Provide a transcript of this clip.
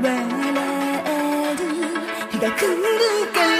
笑える日が来るから